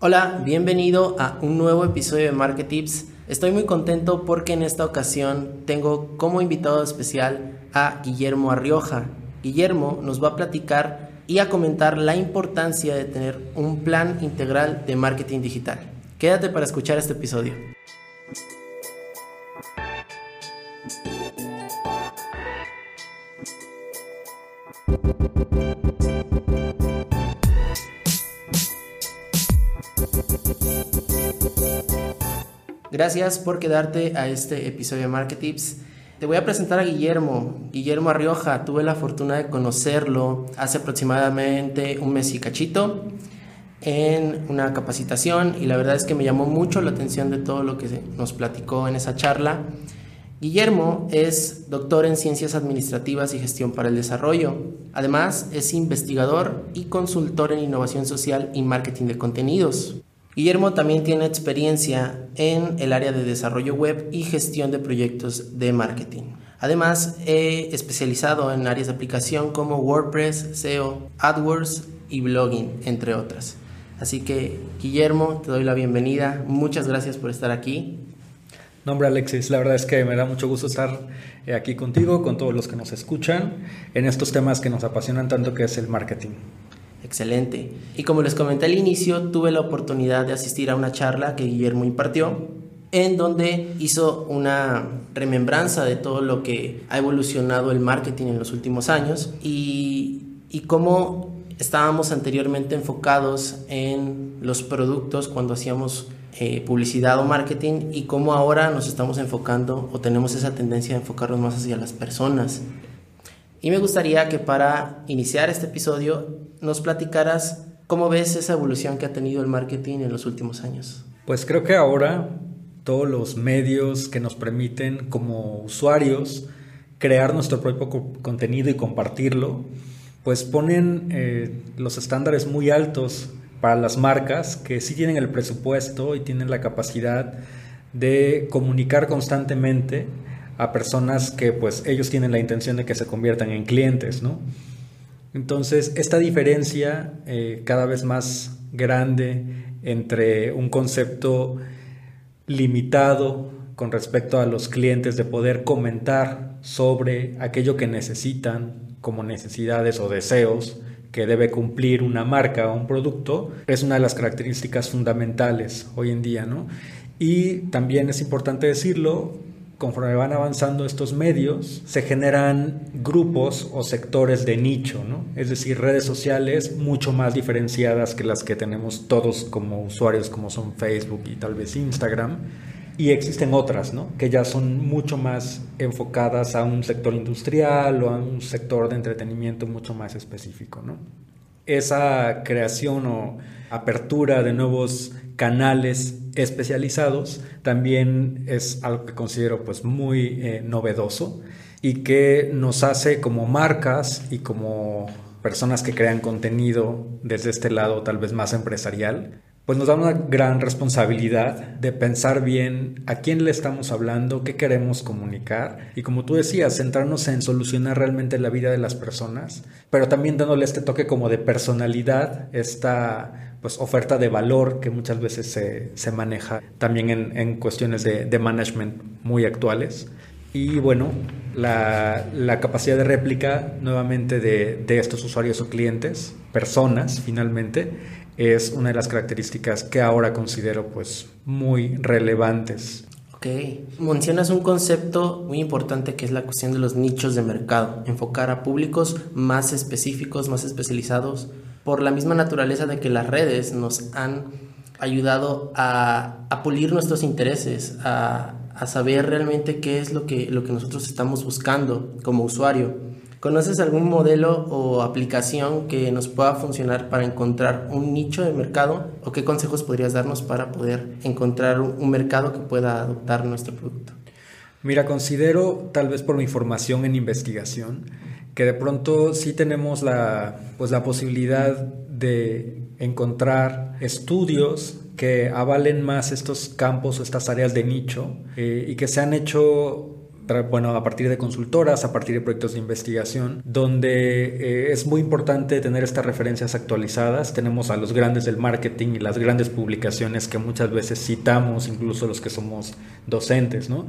Hola, bienvenido a un nuevo episodio de Market Tips. Estoy muy contento porque en esta ocasión tengo como invitado especial a Guillermo Arrioja. Guillermo nos va a platicar y a comentar la importancia de tener un plan integral de marketing digital. Quédate para escuchar este episodio. Gracias por quedarte a este episodio de Market Tips. Te voy a presentar a Guillermo, Guillermo Arrioja. Tuve la fortuna de conocerlo hace aproximadamente un mes y cachito en una capacitación y la verdad es que me llamó mucho la atención de todo lo que nos platicó en esa charla. Guillermo es doctor en Ciencias Administrativas y Gestión para el Desarrollo. Además, es investigador y consultor en innovación social y marketing de contenidos. Guillermo también tiene experiencia en el área de desarrollo web y gestión de proyectos de marketing. Además, he especializado en áreas de aplicación como WordPress, SEO, AdWords y blogging, entre otras. Así que, Guillermo, te doy la bienvenida. Muchas gracias por estar aquí. Nombre Alexis, la verdad es que me da mucho gusto estar eh, aquí contigo, con todos los que nos escuchan, en estos temas que nos apasionan tanto que es el marketing. Excelente. Y como les comenté al inicio, tuve la oportunidad de asistir a una charla que Guillermo impartió, en donde hizo una remembranza de todo lo que ha evolucionado el marketing en los últimos años y, y cómo estábamos anteriormente enfocados en los productos cuando hacíamos eh, publicidad o marketing y cómo ahora nos estamos enfocando o tenemos esa tendencia de enfocarnos más hacia las personas. Y me gustaría que para iniciar este episodio nos platicaras cómo ves esa evolución que ha tenido el marketing en los últimos años. Pues creo que ahora todos los medios que nos permiten como usuarios crear nuestro propio contenido y compartirlo, pues ponen eh, los estándares muy altos para las marcas que sí tienen el presupuesto y tienen la capacidad de comunicar constantemente a personas que pues ellos tienen la intención de que se conviertan en clientes, ¿no? Entonces, esta diferencia eh, cada vez más grande entre un concepto limitado con respecto a los clientes de poder comentar sobre aquello que necesitan como necesidades o deseos que debe cumplir una marca o un producto es una de las características fundamentales hoy en día, ¿no? Y también es importante decirlo, conforme van avanzando estos medios, se generan grupos o sectores de nicho, ¿no? Es decir, redes sociales mucho más diferenciadas que las que tenemos todos como usuarios, como son Facebook y tal vez Instagram. Y existen otras, ¿no? Que ya son mucho más enfocadas a un sector industrial o a un sector de entretenimiento mucho más específico, ¿no? Esa creación o apertura de nuevos canales especializados también es algo que considero pues muy eh, novedoso y que nos hace como marcas y como personas que crean contenido desde este lado tal vez más empresarial pues nos da una gran responsabilidad de pensar bien a quién le estamos hablando, qué queremos comunicar y como tú decías, centrarnos en solucionar realmente la vida de las personas, pero también dándole este toque como de personalidad, esta pues oferta de valor que muchas veces se, maneja también en, cuestiones de, management muy actuales. Y bueno, la, capacidad de réplica nuevamente de, de estos usuarios o clientes, personas finalmente, es una de las características que ahora considero pues muy relevantes. Ok, mencionas un concepto muy importante que es la cuestión de los nichos de mercado, enfocar a públicos más específicos, más especializados, por la misma naturaleza de que las redes nos han ayudado a, pulir nuestros intereses, a, a, saber realmente qué es lo que, lo que nosotros estamos buscando como usuario. ¿Conoces algún modelo o aplicación que nos pueda funcionar para encontrar un nicho de mercado? ¿O qué consejos podrías darnos para poder encontrar un mercado que pueda adoptar nuestro producto? Mira, considero, tal vez por mi formación en investigación, que de pronto sí tenemos la, pues, la posibilidad de encontrar estudios que avalen más estos campos o estas áreas de nicho eh, y que se han hecho bueno, a partir de consultoras, a partir de proyectos de investigación, donde eh, es muy importante tener estas referencias actualizadas. Tenemos a los grandes del marketing y las grandes publicaciones que muchas veces citamos, incluso los que somos docentes, ¿no?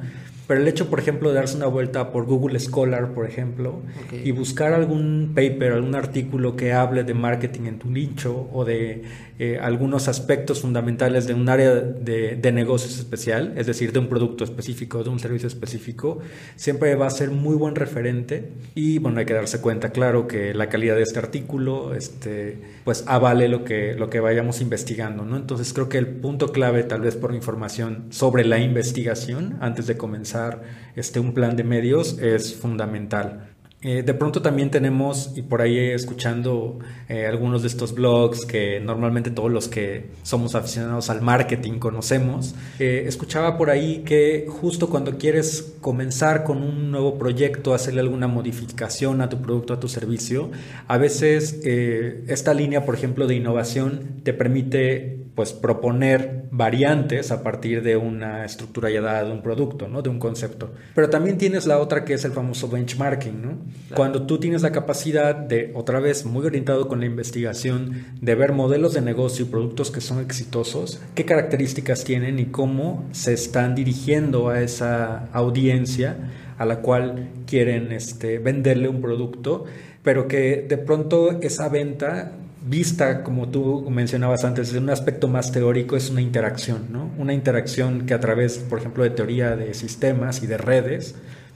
Pero el hecho, por ejemplo, de darse una vuelta por Google Scholar, por ejemplo, y buscar algún paper, algún artículo que hable de marketing en tu nicho o de eh, algunos aspectos fundamentales de un área de, de, negocios especial, es decir, de un producto específico, de un servicio específico, siempre va a ser muy buen referente. Y bueno, hay que darse cuenta, claro, que la calidad de este artículo, este, pues avale lo que, lo que vayamos investigando, ¿no? Entonces creo que el punto clave, tal vez por información sobre la investigación, antes de comenzar este, un plan de medios es fundamental. Eh, de pronto también tenemos, y por ahí escuchando eh, algunos de estos blogs que normalmente todos los que somos aficionados al marketing conocemos, eh, escuchaba por ahí que justo cuando quieres comenzar con un nuevo proyecto, hacerle alguna modificación a tu producto, a tu servicio, a veces esta línea, por ejemplo, de innovación te permite pues proponer variantes a partir de una estructura ya dada de un producto, ¿no? De un concepto. Pero también tienes la otra que es el famoso benchmarking, ¿no? Cuando tú tienes la capacidad de, otra vez, muy orientado con la investigación, de ver modelos de negocio y productos que son exitosos, qué características tienen y cómo se están dirigiendo a esa audiencia a la cual quieren este, venderle un producto, pero que de pronto esa venta vista, como tú mencionabas antes, desde un aspecto más teórico, es una interacción, ¿no? Una interacción que a través, por ejemplo, de teoría de sistemas y de redes,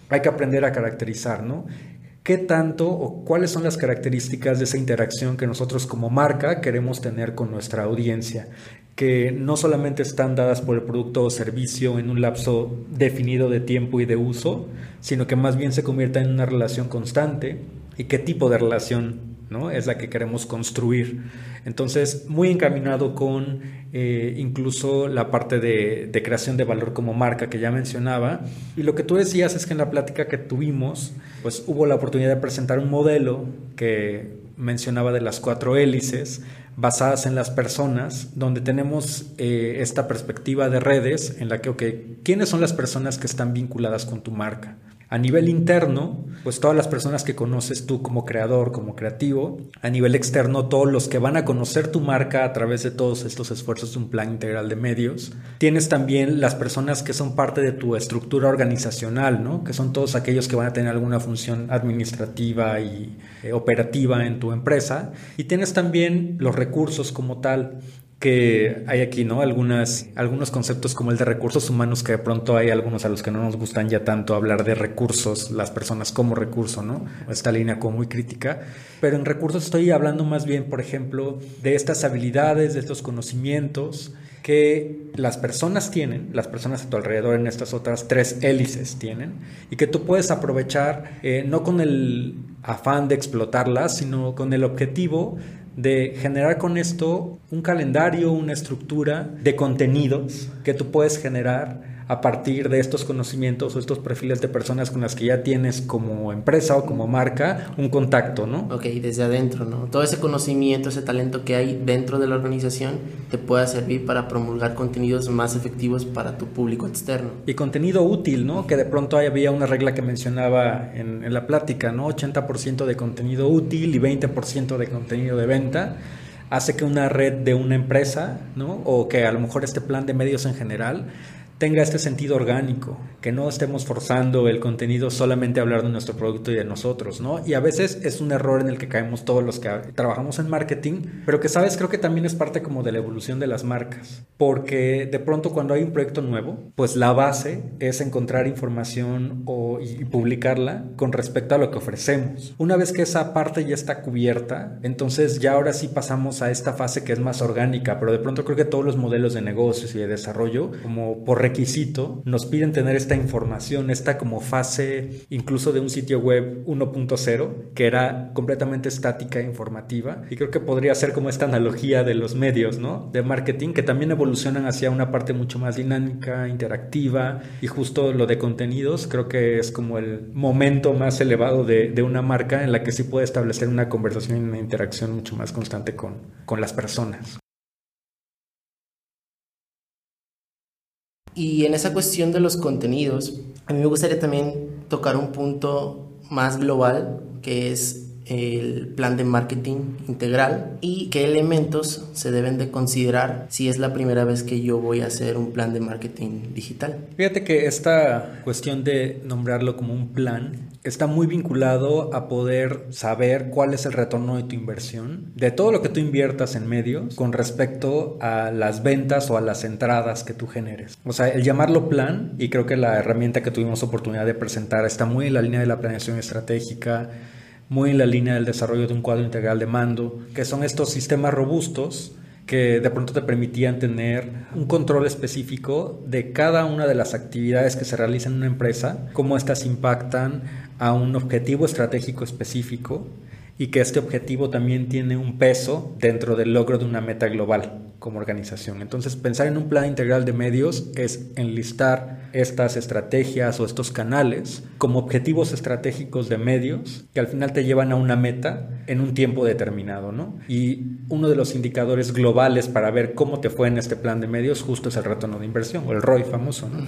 hay que aprender a caracterizar, ¿no? ¿Qué tanto o cuáles son las características de esa interacción que nosotros como marca queremos tener con nuestra audiencia? que no solamente están dadas por el producto o servicio en un lapso definido de tiempo y de uso, sino que más bien se convierta en una relación constante y qué tipo de relación es la que queremos construir. Entonces, muy encaminado con eh, incluso la parte de, creación de valor como marca que ya mencionaba. Y lo que tú decías es que en la plática que tuvimos, pues hubo la oportunidad de presentar un modelo que mencionaba de las cuatro hélices basadas en las personas, donde tenemos eh, esta perspectiva de redes en la que, ok, ¿quiénes son las personas que están vinculadas con tu marca? A nivel interno, pues todas las personas que conoces tú como creador, como creativo. A nivel externo, todos los que van a conocer tu marca a través de todos estos esfuerzos de un plan integral de medios. Tienes también las personas que son parte de tu estructura organizacional, ¿no? Que son todos aquellos que van a tener alguna función administrativa y eh, operativa en tu empresa. Y tienes también los recursos como tal que hay aquí, ¿no? Algunas, algunos conceptos como el de recursos humanos que de pronto hay algunos a los que no nos gustan ya tanto hablar de recursos, las personas como recurso, ¿no? Esta línea como muy crítica. Pero en recursos estoy hablando más bien, por ejemplo, de estas habilidades, de estos conocimientos que las personas tienen, las personas a tu alrededor en estas otras tres hélices tienen, y que tú puedes aprovechar eh, no con el afán de explotarlas, sino con el objetivo de generar con esto un calendario, una estructura de contenidos que tú puedes generar a partir de estos conocimientos o estos perfiles de personas con las que ya tienes como empresa o como marca un contacto, ¿no? Ok, desde adentro, ¿no? Todo ese conocimiento, ese talento que hay dentro de la organización te pueda servir para promulgar contenidos más efectivos para tu público externo. Y contenido útil, ¿no? Que de pronto había una regla que mencionaba en, en la plática, ¿no? 80% de contenido útil y 20% de contenido de venta hace que una red de una empresa, ¿no? O que a lo mejor este plan de medios en general tenga este sentido orgánico, que no estemos forzando el contenido solamente a hablar de nuestro producto y de nosotros, ¿no? Y a veces es un error en el que caemos todos los que trabajamos en marketing, pero que sabes, creo que también es parte como de la evolución de las marcas, porque de pronto cuando hay un proyecto nuevo, pues la base es encontrar información o, y publicarla con respecto a lo que ofrecemos. Una vez que esa parte ya está cubierta, entonces ya ahora sí pasamos a esta fase que es más orgánica, pero de pronto creo que todos los modelos de negocios y de desarrollo, como por requisito, nos piden tener esta información, esta como fase incluso de un sitio web 1.0, que era completamente estática e informativa. Y creo que podría ser como esta analogía de los medios, ¿no? De marketing, que también evolucionan hacia una parte mucho más dinámica, interactiva, y justo lo de contenidos, creo que es como el momento más elevado de, una marca en la que sí puede establecer una conversación y una interacción mucho más constante con, con las personas. Y en esa cuestión de los contenidos, a mí me gustaría también tocar un punto más global que es el plan de marketing integral y qué elementos se deben de considerar si es la primera vez que yo voy a hacer un plan de marketing digital. Fíjate que esta cuestión de nombrarlo como un plan está muy vinculado a poder saber cuál es el retorno de tu inversión, de todo lo que tú inviertas en medios con respecto a las ventas o a las entradas que tú generes. O sea, el llamarlo plan, y creo que la herramienta que tuvimos oportunidad de presentar está muy en la línea de la planeación estratégica, muy en la línea del desarrollo de un cuadro integral de mando, que son estos sistemas robustos que de pronto te permitían tener un control específico de cada una de las actividades que se realizan en una empresa, cómo éstas impactan a un objetivo estratégico específico y que este objetivo también tiene un peso dentro del logro de una meta global como organización. Entonces, pensar en un plan integral de medios es enlistar estas estrategias o estos canales como objetivos estratégicos de medios que al final te llevan a una meta en un tiempo determinado, ¿no? Y uno de los indicadores globales para ver cómo te fue en este plan de medios justo es el retorno de inversión o el ROI famoso, ¿no?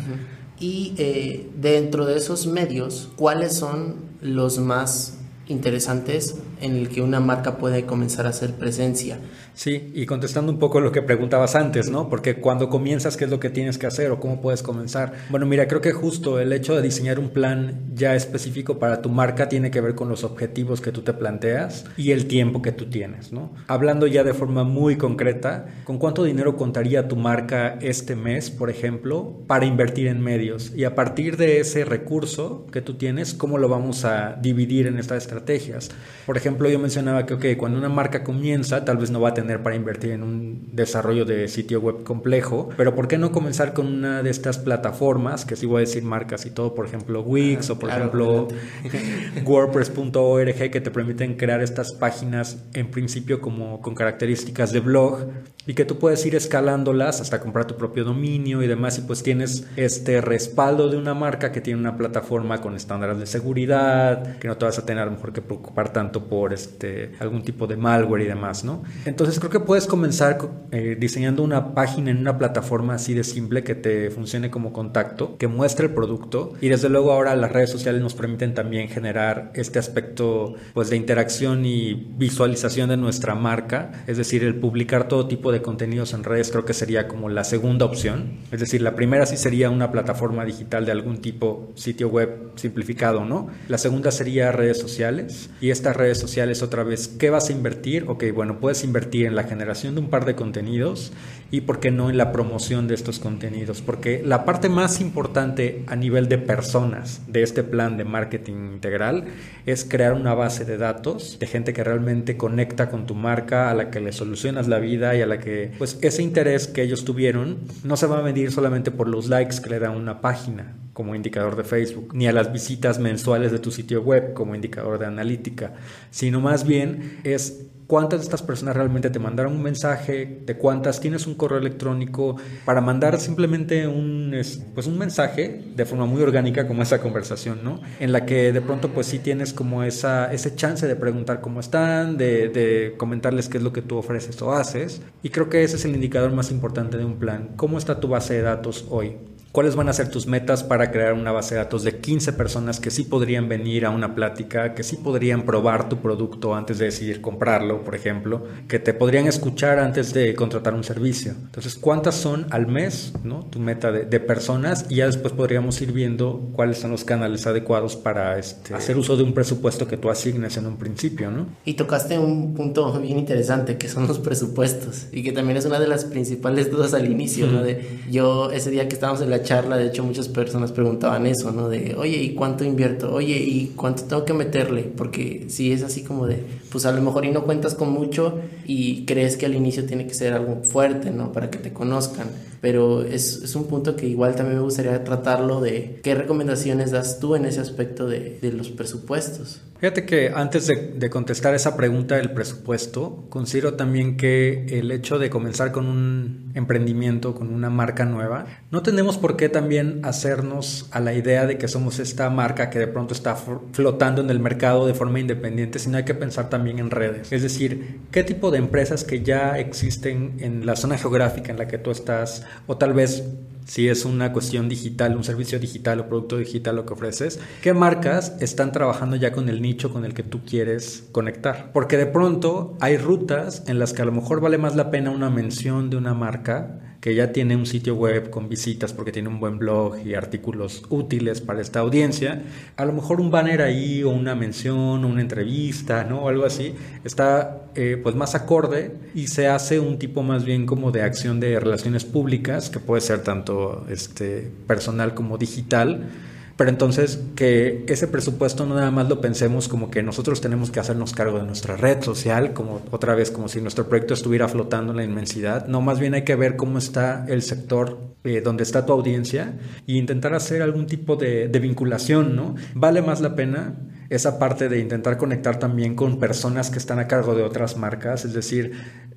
Y eh, dentro de esos medios, ¿cuáles son los más interesantes en el que una marca puede comenzar a hacer presencia. Sí, y contestando un poco lo que preguntabas antes, ¿no? Porque cuando comienzas, ¿qué es lo que tienes que hacer o cómo puedes comenzar? Bueno, mira, creo que justo el hecho de diseñar un plan ya específico para tu marca tiene que ver con los objetivos que tú te planteas y el tiempo que tú tienes, ¿no? Hablando ya de forma muy concreta, ¿con cuánto dinero contaría tu marca este mes, por ejemplo, para invertir en medios? Y a partir de ese recurso que tú tienes, ¿cómo lo vamos a dividir en estas estrategias? Por ejemplo, yo mencionaba que, ok, cuando una marca comienza, tal vez no va a tener para invertir en un desarrollo de sitio web complejo, pero ¿por qué no comenzar con una de estas plataformas, que sí voy a decir marcas y todo, por ejemplo, Wix o por ejemplo WordPress.org, que te permiten crear estas páginas en principio como con características de blog y que tú puedes ir escalándolas hasta comprar tu propio dominio y demás. Y pues tienes este respaldo de una marca que tiene una plataforma con estándares de seguridad, que no te vas a tener a lo mejor que preocupar tanto por este, algún tipo de malware y demás, ¿no? Entonces creo que puedes comenzar eh, diseñando una página en una plataforma así de simple que te funcione como contacto, que muestre el producto y desde luego ahora las redes sociales nos permiten también generar este aspecto pues de interacción y visualización de nuestra marca, es decir, el publicar todo tipo de contenidos en redes creo que sería como la segunda opción. Es decir, la primera sí sería una plataforma digital de algún tipo, sitio web simplificado, ¿no? La segunda sería redes sociales. Y estas redes sociales otra vez, ¿qué vas a invertir? Ok, bueno, puedes invertir en la generación de un par de contenidos y, ¿por qué no, en la promoción de estos contenidos? Porque la parte más importante a nivel de personas de este plan de marketing integral es crear una base de datos de gente que realmente conecta con tu marca, a la que le solucionas la vida y a la que, pues, ese interés que ellos tuvieron no se va a medir solamente por los likes que le da una página como indicador de Facebook, ni a las visitas mensuales de tu sitio web como indicador de analítica, sino más bien es cuántas de estas personas realmente te mandaron un mensaje, de cuántas tienes un correo electrónico para mandar simplemente un, pues un mensaje de forma muy orgánica como esa conversación, ¿no? En la que de pronto pues sí tienes como esa, ese chance de preguntar cómo están, de, de comentarles qué es lo que tú ofreces o haces. Y creo que ese es el indicador más importante de un plan. ¿Cómo está tu base de datos hoy? ¿Cuáles van a ser tus metas para crear una base de datos de 15 personas que sí podrían venir a una plática, que sí podrían probar tu producto antes de decidir comprarlo, por ejemplo, que te podrían escuchar antes de contratar un servicio? Entonces, ¿cuántas son al mes, ¿no? tu meta de, personas? Y ya después podríamos ir viendo cuáles son los canales adecuados para este, hacer uso de un presupuesto que tú asignes en un principio. ¿no? Y tocaste un punto bien interesante que son los presupuestos y que también es una de las principales dudas al inicio. ¿no? De, yo ese día que estábamos en la charla, de hecho, muchas personas preguntaban eso, ¿no? De, oye, ¿y cuánto invierto? Oye, ¿y cuánto tengo que meterle? Porque si es así como de, pues a lo mejor y no cuentas con mucho y crees que al inicio tiene que ser algo fuerte, ¿no? Para que te conozcan. Pero es, es un punto que igual también me gustaría tratarlo de qué recomendaciones das tú en ese aspecto de, de los presupuestos. Fíjate que antes de, contestar esa pregunta del presupuesto, considero también que el hecho de comenzar con un emprendimiento, con una marca nueva, no tenemos por qué también hacernos a la idea de que somos esta marca que de pronto está flotando en el mercado de forma independiente, sino hay que pensar también en redes. Es decir, qué tipo de empresas que ya existen en la zona geográfica en la que tú estás, o tal vez si es una cuestión digital, un servicio digital o producto digital lo que ofreces, qué marcas están trabajando ya con el nicho con el que tú quieres conectar. Porque de pronto hay rutas en las que a lo mejor vale más la pena una mención de una marca que ya tiene un sitio web con visitas porque tiene un buen blog y artículos útiles para esta audiencia, a lo mejor un banner ahí o una mención una entrevista, ¿no? O algo así, está eh, pues más acorde y se hace un tipo más bien como de acción de relaciones públicas, que puede ser tanto este, personal como digital, pero entonces que ese presupuesto no nada más lo pensemos como que nosotros tenemos que hacernos cargo de nuestra red social, como otra vez como si nuestro proyecto estuviera flotando en la inmensidad. No, más bien hay que ver cómo está el sector eh, donde está tu audiencia e intentar hacer algún tipo de, de vinculación, ¿no? Vale más la pena esa parte de intentar conectar también con personas que están a cargo de otras marcas, es decir,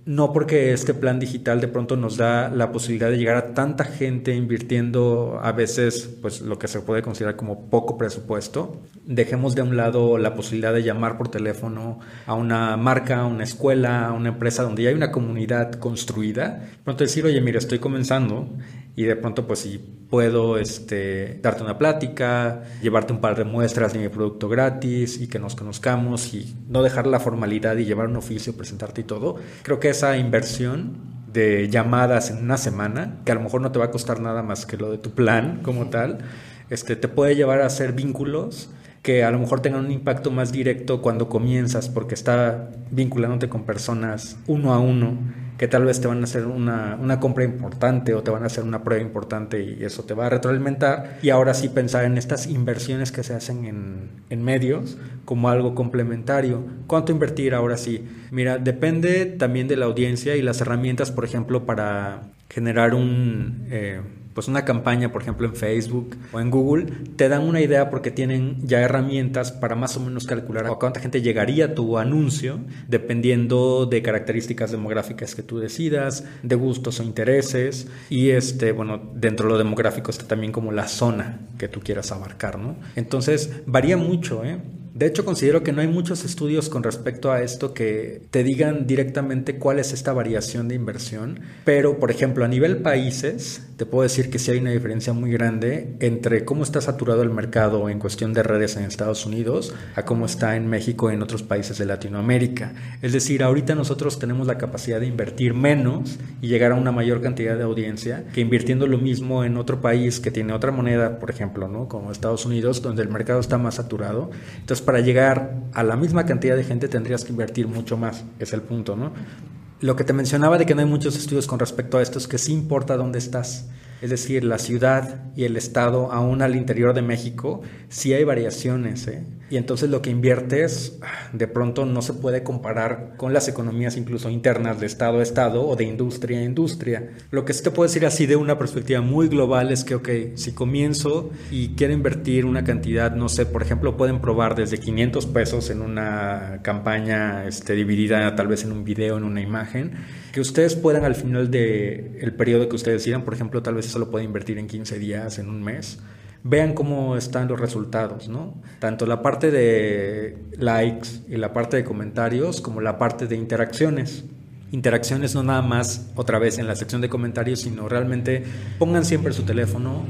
no porque este plan digital de pronto nos da la posibilidad de llegar a tanta gente invirtiendo a veces pues lo que se puede considerar como poco presupuesto, dejemos de un lado la posibilidad de llamar por teléfono a una marca, a una escuela, a una empresa donde ya hay una comunidad construida, pronto decir, oye, mira, estoy comenzando y de pronto pues si puedo este, darte una plática, llevarte un par de muestras de mi producto gratis y que nos conozcamos y no dejar la formalidad y llevar un oficio, presentarte y todo, creo que esa inversión de llamadas en una semana, que a lo mejor no te va a costar nada más que lo de tu plan como tal, este, te puede llevar a hacer vínculos que a lo mejor tengan un impacto más directo cuando comienzas, porque está vinculándote con personas uno a uno que tal vez te van a hacer una, una, compra importante o te van a hacer una prueba importante y eso te va a retroalimentar. Y ahora sí pensar en estas inversiones que se hacen en, en medios como algo complementario. ¿Cuánto invertir ahora sí? Mira, depende también de la audiencia y las herramientas, por ejemplo, para generar un... Eh, pues una campaña, por ejemplo, en Facebook o en Google, te dan una idea porque tienen ya herramientas para más o menos calcular a cuánta gente llegaría tu anuncio, dependiendo de características demográficas que tú decidas, de gustos o intereses. Y este, bueno, dentro de lo demográfico está también como la zona que tú quieras abarcar, ¿no? Entonces, varía mucho, ¿eh? De hecho, considero que no hay muchos estudios con respecto a esto que te digan directamente cuál es esta variación de inversión, pero por ejemplo, a nivel países, te puedo decir que sí hay una diferencia muy grande entre cómo está saturado el mercado en cuestión de redes en Estados Unidos a cómo está en México y en otros países de Latinoamérica. Es decir, ahorita nosotros tenemos la capacidad de invertir menos y llegar a una mayor cantidad de audiencia que invirtiendo lo mismo en otro país que tiene otra moneda, por ejemplo, ¿no? como Estados Unidos, donde el mercado está más saturado. Entonces, para llegar a la misma cantidad de gente tendrías que invertir mucho más, es el punto, ¿no? Lo que te mencionaba de que no hay muchos estudios con respecto a esto es que sí importa dónde estás. Es decir, la ciudad y el estado, aún al interior de México, sí hay variaciones. ¿eh? Y entonces lo que inviertes de pronto no se puede comparar con las economías incluso internas de estado a estado o de industria a industria. Lo que sí te puedo decir así de una perspectiva muy global es que, ok, si comienzo y quiero invertir una cantidad, no sé, por ejemplo, pueden probar desde 500 pesos en una campaña este, dividida tal vez en un video, en una imagen, que ustedes puedan al final del el periodo que ustedes decidan, por ejemplo, tal vez eso lo pueden invertir en 15 días, en un mes, vean cómo están los resultados, ¿no? Tanto la parte de likes y la parte de comentarios como la parte de interacciones. Interacciones no nada más otra vez en la sección de comentarios, sino realmente pongan siempre su teléfono,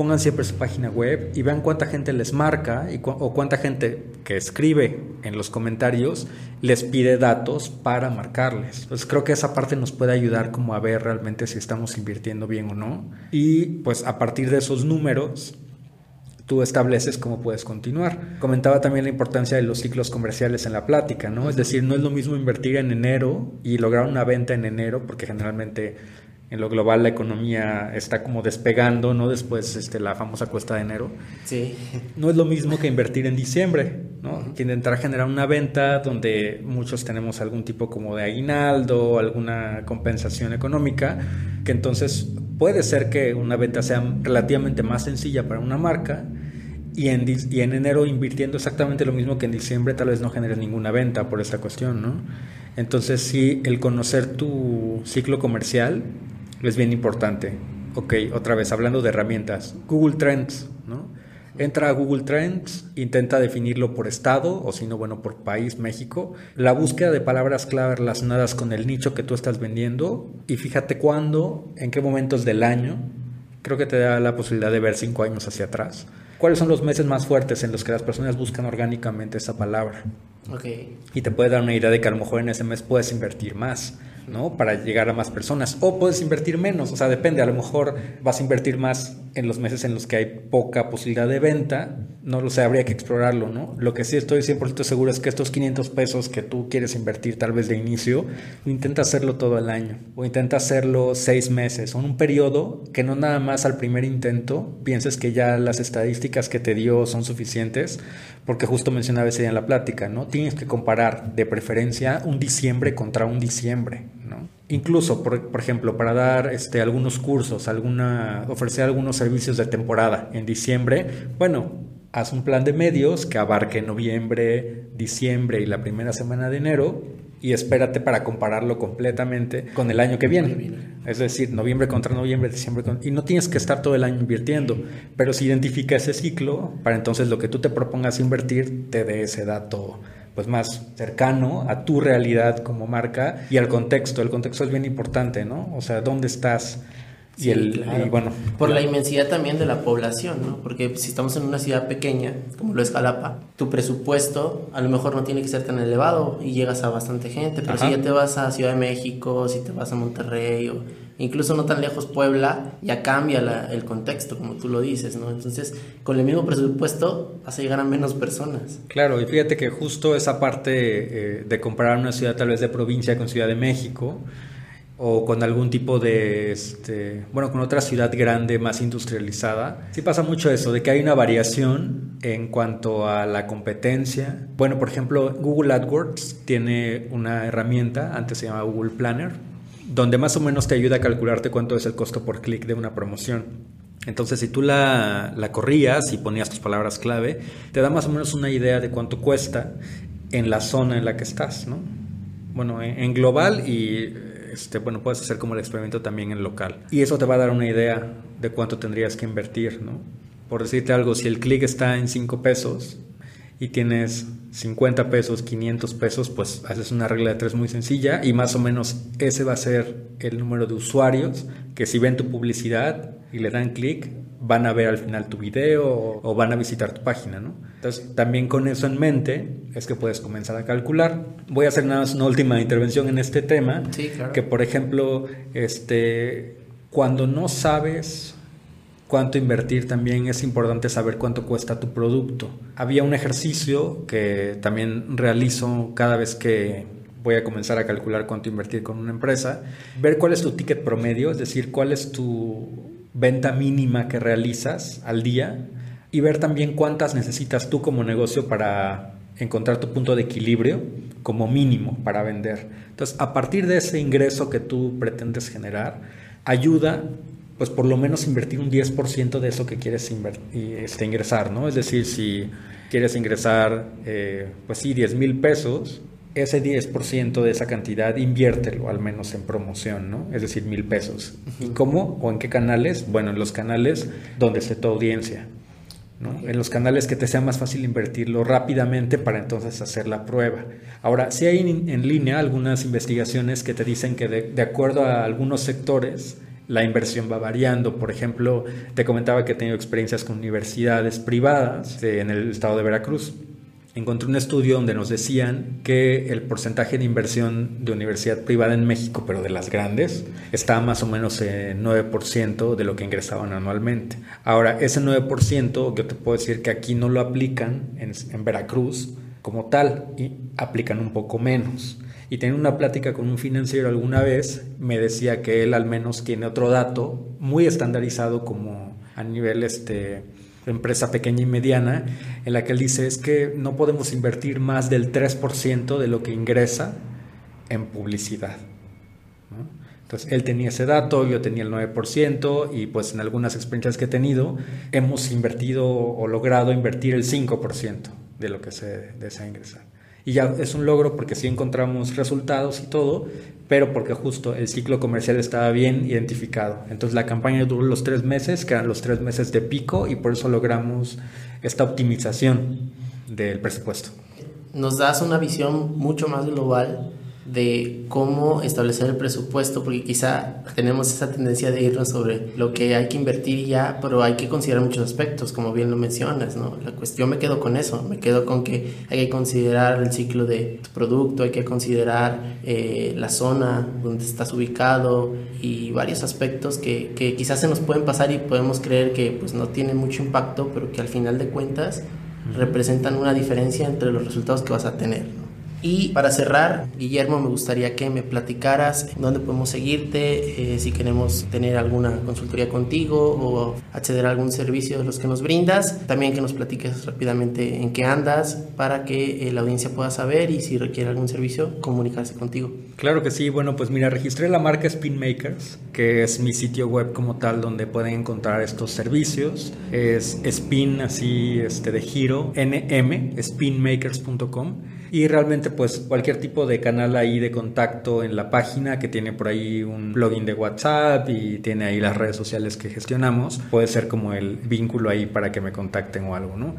pongan siempre su página web y vean cuánta gente les marca y o cuánta gente que escribe en los comentarios les pide datos para marcarles. Entonces creo que esa parte nos puede ayudar como a ver realmente si estamos invirtiendo bien o no. Y pues a partir de esos números tú estableces cómo puedes continuar. Comentaba también la importancia de los ciclos comerciales en la plática, ¿no? Es decir, no es lo mismo invertir en enero y lograr una venta en enero, porque generalmente en lo global la economía está como despegando, ¿no? Después este, la famosa cuesta de enero. Sí. No es lo mismo que invertir en diciembre, ¿no? Que intentar generar una venta donde muchos tenemos algún tipo como de aguinaldo, alguna compensación económica, que entonces puede ser que una venta sea relativamente más sencilla para una marca, y en, y en enero invirtiendo exactamente lo mismo que en diciembre tal vez no generes ninguna venta por esta cuestión, ¿no? Entonces sí, el conocer tu ciclo comercial es bien importante. Ok, otra vez, hablando de herramientas. Google Trends, ¿no? Entra a Google Trends, intenta definirlo por estado o si no, bueno, por país, México. La búsqueda de palabras clave relacionadas con el nicho que tú estás vendiendo y fíjate cuándo, en qué momentos del año creo que te da la posibilidad de ver cinco años hacia atrás. ¿Cuáles son los meses más fuertes en los que las personas buscan orgánicamente esa palabra? Okay. Y te puede dar una idea de que a lo mejor en ese mes puedes invertir más. ¿No? Para llegar a más personas. O puedes invertir menos, o sea, depende, a lo mejor vas a invertir más en los meses en los que hay poca posibilidad de venta, no lo sé, habría que explorarlo, ¿no? Lo que sí estoy 100% seguro es que estos 500 pesos que tú quieres invertir tal vez de inicio, intenta hacerlo todo el año, o intenta hacerlo seis meses, en un periodo que no nada más al primer intento pienses que ya las estadísticas que te dio son suficientes, porque justo mencionaba ese en la plática, ¿no? Tienes que comparar de preferencia un diciembre contra un diciembre, Incluso, por, ejemplo, para dar este, algunos cursos, alguna, ofrecer algunos servicios de temporada en diciembre, bueno, haz un plan de medios que abarque noviembre, diciembre y la primera semana de enero y espérate para compararlo completamente con el año que viene. Es decir, noviembre contra noviembre, diciembre contra... Y no tienes que estar todo el año invirtiendo, pero si identifica ese ciclo, para entonces lo que tú te propongas invertir te dé ese dato pues más cercano a tu realidad como marca y al contexto. El contexto es bien importante, ¿no? O sea, ¿dónde estás? Y, el, bueno, por la inmensidad también de la población, ¿no? Porque si estamos en una ciudad pequeña, como lo es Jalapa, tu presupuesto a lo mejor no tiene que ser tan elevado y llegas a bastante gente, pero si ya te vas a Ciudad de México, si te vas a Monterrey o incluso no tan lejos Puebla, ya cambia el contexto, como tú lo dices, ¿no? Entonces, con el mismo presupuesto vas a llegar a menos personas. Claro, y fíjate que justo esa parte eh, de comparar una ciudad tal vez de provincia con Ciudad de México, o con algún tipo de, este, bueno, con otra ciudad grande más industrializada. Sí pasa mucho eso, de que hay una variación en cuanto a la competencia. Bueno, por ejemplo, Google AdWords tiene una herramienta, antes se llamaba Google Planner, donde más o menos te ayuda a calcularte cuánto es el costo por clic de una promoción. Entonces, si tú la, la, corrías y ponías tus palabras clave, te da más o menos una idea de cuánto cuesta en la zona en la que estás, ¿no? Bueno, en, global y, este, bueno, puedes hacer como el experimento también en local. Y eso te va a dar una idea de cuánto tendrías que invertir, ¿no? Por decirte algo, si el clic está en 5 pesos, y tienes 50 pesos, 500 pesos, pues haces una regla de tres muy sencilla y más o menos ese va a ser el número de usuarios que si ven tu publicidad y le dan clic, van a ver al final tu video o, van a visitar tu página, ¿no? Entonces, también con eso en mente es que puedes comenzar a calcular. Voy a hacer nada más una última intervención en este tema, que por ejemplo, este, cuando no sabes cuánto invertir, también es importante saber cuánto cuesta tu producto. Había un ejercicio que también realizo cada vez que voy a comenzar a calcular cuánto invertir con una empresa, ver cuál es tu ticket promedio, es decir, cuál es tu venta mínima que realizas al día y ver también cuántas necesitas tú como negocio para encontrar tu punto de equilibrio como mínimo para vender. Entonces, a partir de ese ingreso que tú pretendes generar, ayuda pues por lo menos invertir un 10% de eso que quieres este, ingresar, ¿no? Es decir, si quieres ingresar, eh, pues sí, 10 mil pesos, ese 10% de esa cantidad inviértelo al menos en promoción, ¿no? Es decir, mil pesos. ¿Y cómo o en qué canales? Bueno, en los canales donde esté tu audiencia. ¿no? En los canales que te sea más fácil invertirlo rápidamente para entonces hacer la prueba. Ahora, si hay en, línea algunas investigaciones que te dicen que de acuerdo a algunos sectores, la inversión va variando. Por ejemplo, te comentaba que he tenido experiencias con universidades privadas en el estado de Veracruz. Encontré un estudio donde nos decían que el porcentaje de inversión de universidad privada en México, pero de las grandes, está más o menos en 9% de lo que ingresaban anualmente. Ahora, ese 9%, yo te puedo decir que aquí no lo aplican en, en Veracruz como tal y aplican un poco menos y tenía una plática con un financiero alguna vez, me decía que él al menos tiene otro dato muy estandarizado como a nivel este empresa pequeña y mediana, en la que él dice es que no podemos invertir más del 3% de lo que ingresa en publicidad. Entonces, él tenía ese dato, yo tenía el 9% y pues en algunas experiencias que he tenido hemos invertido o logrado invertir el 5% de lo que se desea ingresar. Y ya es un logro porque sí encontramos resultados y todo, pero porque justo el ciclo comercial estaba bien identificado. Entonces la campaña duró los tres meses, que eran los tres meses de pico, y por eso logramos esta optimización del presupuesto. Nos das una visión mucho más global de cómo establecer el presupuesto, porque quizá tenemos esa tendencia de irnos sobre lo que hay que invertir ya, pero hay que considerar muchos aspectos, como bien lo mencionas, ¿no? La cuestión me quedo con eso, me quedo con que hay que considerar el ciclo de tu producto, hay que considerar eh, la zona donde estás ubicado y varios aspectos que, que quizás se nos pueden pasar y podemos creer que pues no tienen mucho impacto, pero que al final de cuentas representan una diferencia entre los resultados que vas a tener. Y para cerrar, Guillermo, me gustaría que me platicaras dónde podemos seguirte, eh, si queremos tener alguna consultoría contigo o acceder a algún servicio de los que nos brindas. También que nos platiques rápidamente en qué andas para que eh, la audiencia pueda saber y si requiere algún servicio, comunicarse contigo. Claro que sí. Bueno, pues mira, registré la marca Spin Makers, que es mi sitio web como tal donde pueden encontrar estos servicios. Es spin así este de giro, nm, spinmakers.com y realmente pues cualquier tipo de canal ahí de contacto en la página que tiene por ahí un plugin de WhatsApp y tiene ahí las redes sociales que gestionamos, puede ser como el vínculo ahí para que me contacten o algo, ¿no?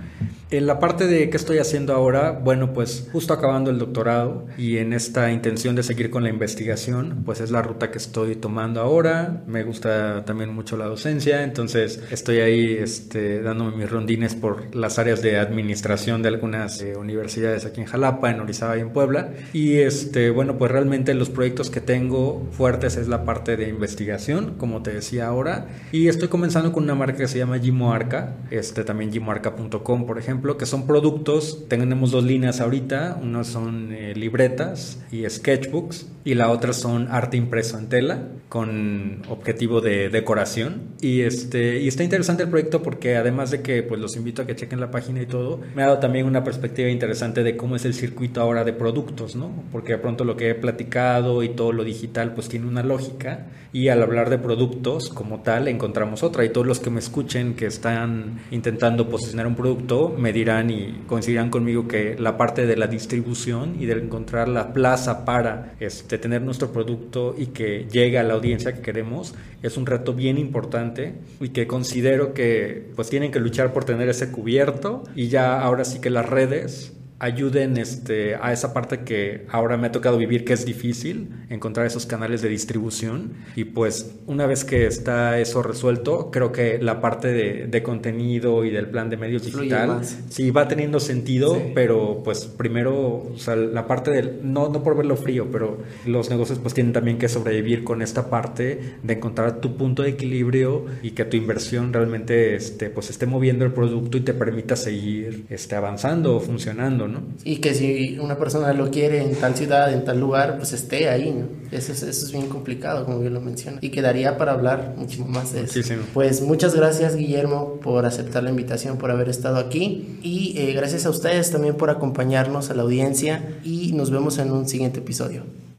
En la parte de qué estoy haciendo ahora, bueno, pues justo acabando el doctorado y en esta intención de seguir con la investigación, pues es la ruta que estoy tomando ahora. Me gusta también mucho la docencia, entonces estoy ahí este, dándome mis rondines por las áreas de administración de algunas eh, universidades aquí en Jalapa, en Orizaba y en Puebla. Y este, bueno, pues realmente los proyectos que tengo fuertes es la parte de investigación, como te decía ahora. Y estoy comenzando con una marca que se llama Gimoarca, este, también gimoarca.com, por ejemplo que son productos, tenemos dos líneas ahorita, uno son eh, libretas y sketchbooks y la otra son arte impreso en tela con objetivo de decoración y este y está interesante el proyecto porque además de que pues los invito a que chequen la página y todo, me ha dado también una perspectiva interesante de cómo es el circuito ahora de productos, ¿no? Porque de pronto lo que he platicado y todo lo digital pues tiene una lógica y al hablar de productos como tal encontramos otra y todos los que me escuchen que están intentando posicionar un producto me dirán y coincidirán conmigo que la parte de la distribución y de encontrar la plaza para este, tener nuestro producto y que llegue a la audiencia que queremos es un reto bien importante y que considero que pues tienen que luchar por tener ese cubierto y ya ahora sí que las redes ayuden este, a esa parte que ahora me ha tocado vivir, que es difícil, encontrar esos canales de distribución. Y pues una vez que está eso resuelto, creo que la parte de, de contenido y del plan de medios digital sí va teniendo sentido, pero pues primero, o sea, la parte del, no, no por verlo frío, pero los negocios pues tienen también que sobrevivir con esta parte de encontrar tu punto de equilibrio y que tu inversión realmente este, pues esté moviendo el producto y te permita seguir este, avanzando o funcionando. Y que si una persona lo quiere en tal ciudad, en tal lugar, pues esté ahí, ¿no? Eso es, eso es bien complicado, como bien lo menciona. Y quedaría para hablar mucho más de eso. Pues muchas gracias, Guillermo, por aceptar la invitación, por haber estado aquí. Y eh, gracias a ustedes también por acompañarnos a la audiencia. Y nos vemos en un siguiente episodio.